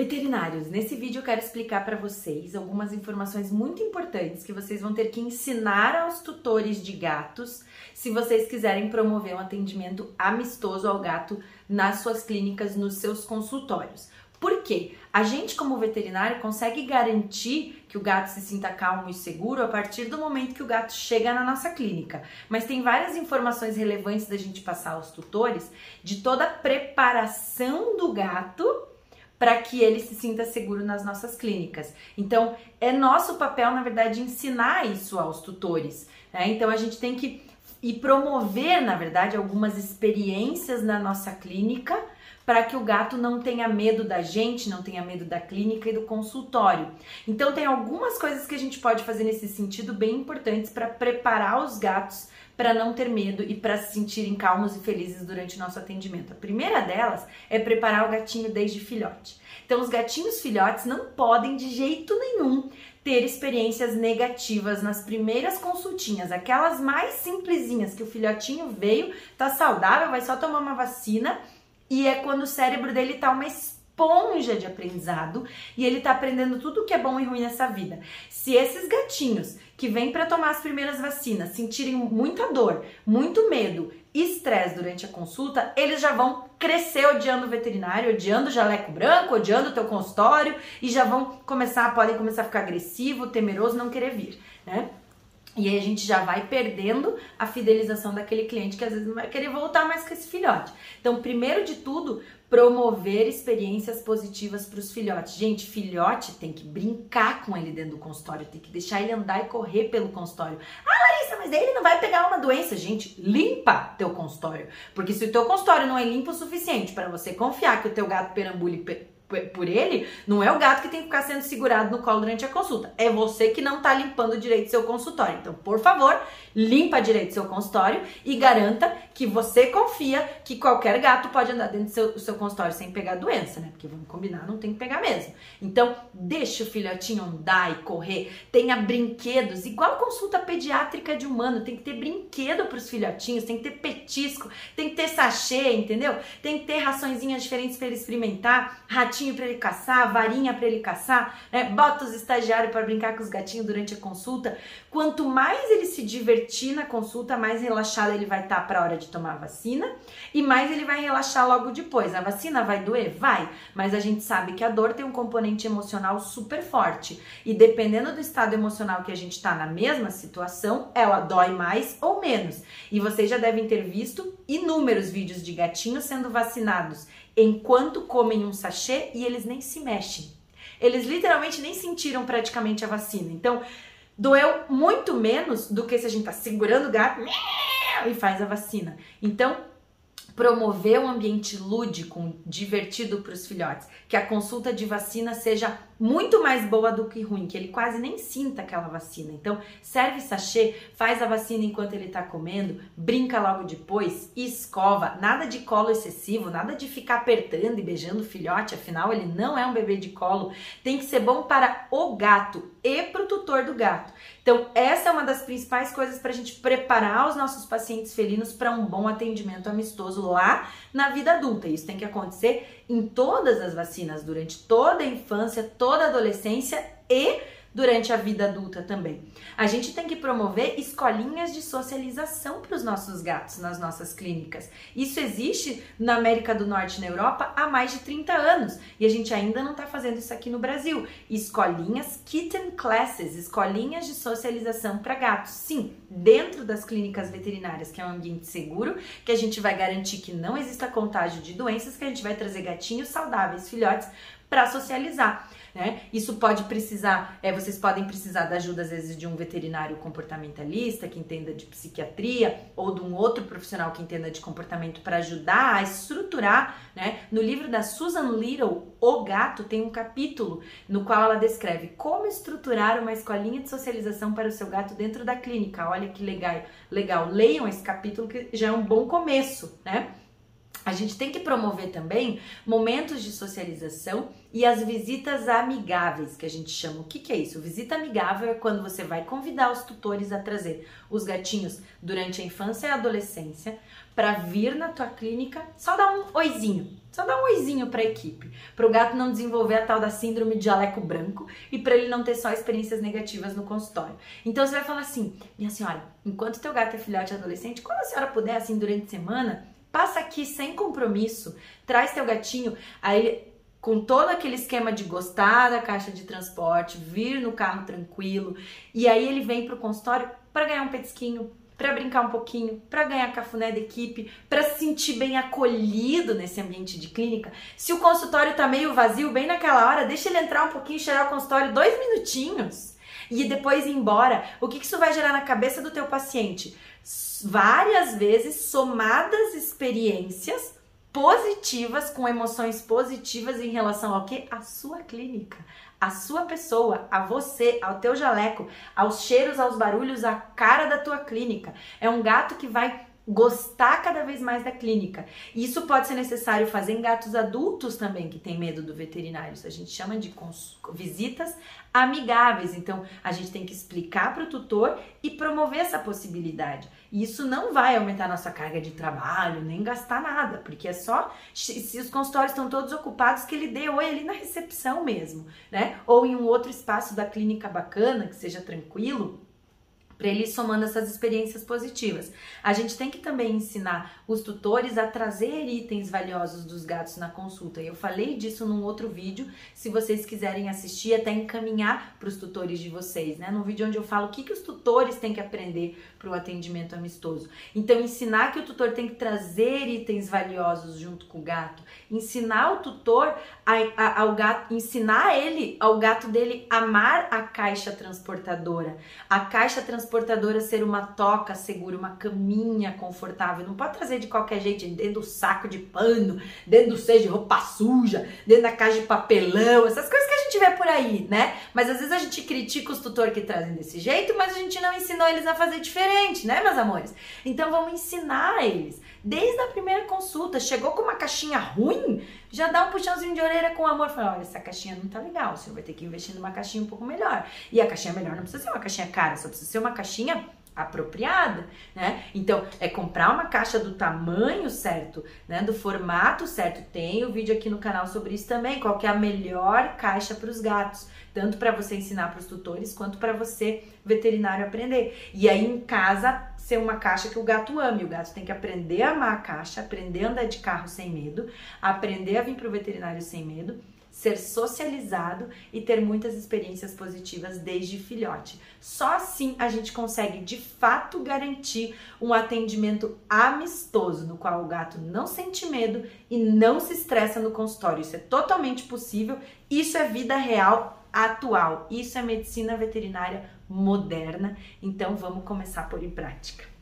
Veterinários, nesse vídeo eu quero explicar para vocês algumas informações muito importantes que vocês vão ter que ensinar aos tutores de gatos se vocês quiserem promover um atendimento amistoso ao gato nas suas clínicas, nos seus consultórios. Por quê? A gente, como veterinário, consegue garantir que o gato se sinta calmo e seguro a partir do momento que o gato chega na nossa clínica. Mas tem várias informações relevantes da gente passar aos tutores de toda a preparação do gato para que ele se sinta seguro nas nossas clínicas. Então, é nosso papel, na verdade, ensinar isso aos tutores. Né? Então, a gente tem que e promover, na verdade, algumas experiências na nossa clínica para que o gato não tenha medo da gente, não tenha medo da clínica e do consultório. Então, tem algumas coisas que a gente pode fazer nesse sentido bem importantes para preparar os gatos para não ter medo e para se sentirem calmos e felizes durante o nosso atendimento. A primeira delas é preparar o gatinho desde filhote. Então, os gatinhos filhotes não podem de jeito nenhum ter experiências negativas nas primeiras consultinhas, aquelas mais simplesinhas que o filhotinho veio, tá saudável, vai só tomar uma vacina e é quando o cérebro dele tá uma esponja de aprendizado e ele tá aprendendo tudo que é bom e ruim nessa vida. Se esses gatinhos que vêm para tomar as primeiras vacinas sentirem muita dor, muito medo, estresse durante a consulta, eles já vão crescer odiando o veterinário, odiando o jaleco branco, odiando o teu consultório e já vão começar, podem começar a ficar agressivo, temeroso, não querer vir, né? E aí a gente já vai perdendo a fidelização daquele cliente que às vezes não vai querer voltar mais com esse filhote. Então, primeiro de tudo, promover experiências positivas para os filhotes. Gente, filhote tem que brincar com ele dentro do consultório, tem que deixar ele andar e correr pelo consultório. Ah, Larissa, mas ele não vai pegar uma doença. Gente, limpa teu consultório. Porque se o teu consultório não é limpo o suficiente para você confiar que o teu gato perambule por ele, não é o gato que tem que ficar sendo segurado no colo durante a consulta. É você que não tá limpando direito seu consultório. Então, por favor, limpa direito seu consultório e garanta que você confia que qualquer gato pode andar dentro do seu, do seu consultório sem pegar doença, né? Porque vamos combinar, não tem que pegar mesmo. Então, deixa o filhotinho andar e correr. Tenha brinquedos, igual consulta pediátrica de humano, tem que ter brinquedo para os filhotinhos, tem que ter petisco, tem que ter sachê, entendeu? Tem que ter raçõezinhas diferentes para ele experimentar, ratinho gatinho para ele caçar, varinha para ele caçar, né? bota os estagiários para brincar com os gatinhos durante a consulta. Quanto mais ele se divertir na consulta, mais relaxado ele vai estar tá para a hora de tomar a vacina e mais ele vai relaxar logo depois. A vacina vai doer? Vai, mas a gente sabe que a dor tem um componente emocional super forte e dependendo do estado emocional que a gente está na mesma situação, ela dói mais ou menos. E vocês já devem ter visto inúmeros vídeos de gatinhos sendo vacinados enquanto comem um sachê e eles nem se mexem. Eles literalmente nem sentiram praticamente a vacina. Então, doeu muito menos do que se a gente tá segurando o gato e faz a vacina. Então, promover um ambiente lúdico, divertido para os filhotes, que a consulta de vacina seja muito mais boa do que ruim, que ele quase nem sinta aquela vacina. Então, serve sachê, faz a vacina enquanto ele está comendo, brinca logo depois, escova, nada de colo excessivo, nada de ficar apertando e beijando o filhote, afinal ele não é um bebê de colo. Tem que ser bom para o gato e para o tutor do gato. Então, essa é uma das principais coisas para a gente preparar os nossos pacientes felinos para um bom atendimento amistoso lá na vida adulta. Isso tem que acontecer em todas as vacinas, durante toda a infância, toda a adolescência e durante a vida adulta também. A gente tem que promover escolinhas de socialização para os nossos gatos nas nossas clínicas. Isso existe na América do Norte e na Europa há mais de 30 anos e a gente ainda não está fazendo isso aqui no Brasil. Escolinhas kitten classes, escolinhas de socialização para gatos. Sim, dentro das clínicas veterinárias, que é um ambiente seguro, que a gente vai garantir que não exista contágio de doenças, que a gente vai trazer gatinhos saudáveis, filhotes, para socializar né? Isso pode precisar, é, vocês podem precisar da ajuda às vezes de um veterinário comportamentalista que entenda de psiquiatria ou de um outro profissional que entenda de comportamento para ajudar a estruturar, né? No livro da Susan Little, O Gato, tem um capítulo no qual ela descreve como estruturar uma escolinha de socialização para o seu gato dentro da clínica. Olha que legal, legal. Leiam esse capítulo que já é um bom começo, né? A gente tem que promover também momentos de socialização e as visitas amigáveis, que a gente chama. O que, que é isso? Visita amigável é quando você vai convidar os tutores a trazer os gatinhos durante a infância e a adolescência para vir na tua clínica, só dar um oizinho, Só dá um oizinho para a equipe, para o gato não desenvolver a tal da síndrome de jaleco branco e para ele não ter só experiências negativas no consultório. Então você vai falar assim: minha senhora, enquanto teu gato é filhote adolescente, quando a senhora puder, assim, durante a semana, passa aqui sem compromisso, traz teu gatinho, aí com todo aquele esquema de gostar da caixa de transporte, vir no carro tranquilo, e aí ele vem para o consultório para ganhar um petisquinho, para brincar um pouquinho, para ganhar cafuné da equipe, para se sentir bem acolhido nesse ambiente de clínica. Se o consultório tá meio vazio, bem naquela hora, deixa ele entrar um pouquinho, cheirar o consultório dois minutinhos e depois ir embora. O que, que isso vai gerar na cabeça do teu paciente? Várias vezes somadas experiências positivas, com emoções positivas em relação ao que? A sua clínica, a sua pessoa, a você, ao teu jaleco, aos cheiros, aos barulhos, a cara da tua clínica. É um gato que vai gostar cada vez mais da clínica. Isso pode ser necessário fazer em gatos adultos também que têm medo do veterinário. Isso a gente chama de visitas amigáveis. Então, a gente tem que explicar para o tutor e promover essa possibilidade. E isso não vai aumentar nossa carga de trabalho, nem gastar nada, porque é só se os consultórios estão todos ocupados que ele dê oi ali na recepção mesmo, né? Ou em um outro espaço da clínica bacana, que seja tranquilo para ele ir somando essas experiências positivas. A gente tem que também ensinar os tutores a trazer itens valiosos dos gatos na consulta. Eu falei disso num outro vídeo, se vocês quiserem assistir, até encaminhar para os tutores de vocês, né? Num vídeo onde eu falo o que, que os tutores têm que aprender para o atendimento amistoso. Então, ensinar que o tutor tem que trazer itens valiosos junto com o gato, ensinar o tutor a, a, ao gato, ensinar ele, ao gato dele, amar a caixa transportadora. A caixa transportadora ser uma toca segura, uma caminha confortável. Não pode trazer de qualquer jeito, dentro do saco de pano, dentro do seio de roupa suja, dentro da caixa de papelão, essas coisas que a gente vê por aí, né? Mas às vezes a gente critica os tutores que trazem desse jeito, mas a gente não ensinou eles a fazer diferente né, meus amores? Então vamos ensinar eles. Desde a primeira consulta, chegou com uma caixinha ruim, já dá um puxãozinho de orelha com amor. Fala, olha, essa caixinha não tá legal, o senhor vai ter que investir numa caixinha um pouco melhor. E a caixinha melhor não precisa ser uma caixinha cara, só precisa ser uma caixinha apropriada, né? Então, é comprar uma caixa do tamanho certo, né? Do formato certo. Tem o um vídeo aqui no canal sobre isso também, qual é a melhor caixa para os gatos, tanto para você ensinar para os tutores quanto para você veterinário aprender. E aí em casa ser uma caixa que o gato ame. O gato tem que aprender a amar a caixa, aprender a andar de carro sem medo, aprender a vir para o veterinário sem medo ser socializado e ter muitas experiências positivas desde filhote. Só assim a gente consegue de fato garantir um atendimento amistoso, no qual o gato não sente medo e não se estressa no consultório. Isso é totalmente possível, isso é vida real atual, isso é medicina veterinária moderna. Então vamos começar a pôr em prática.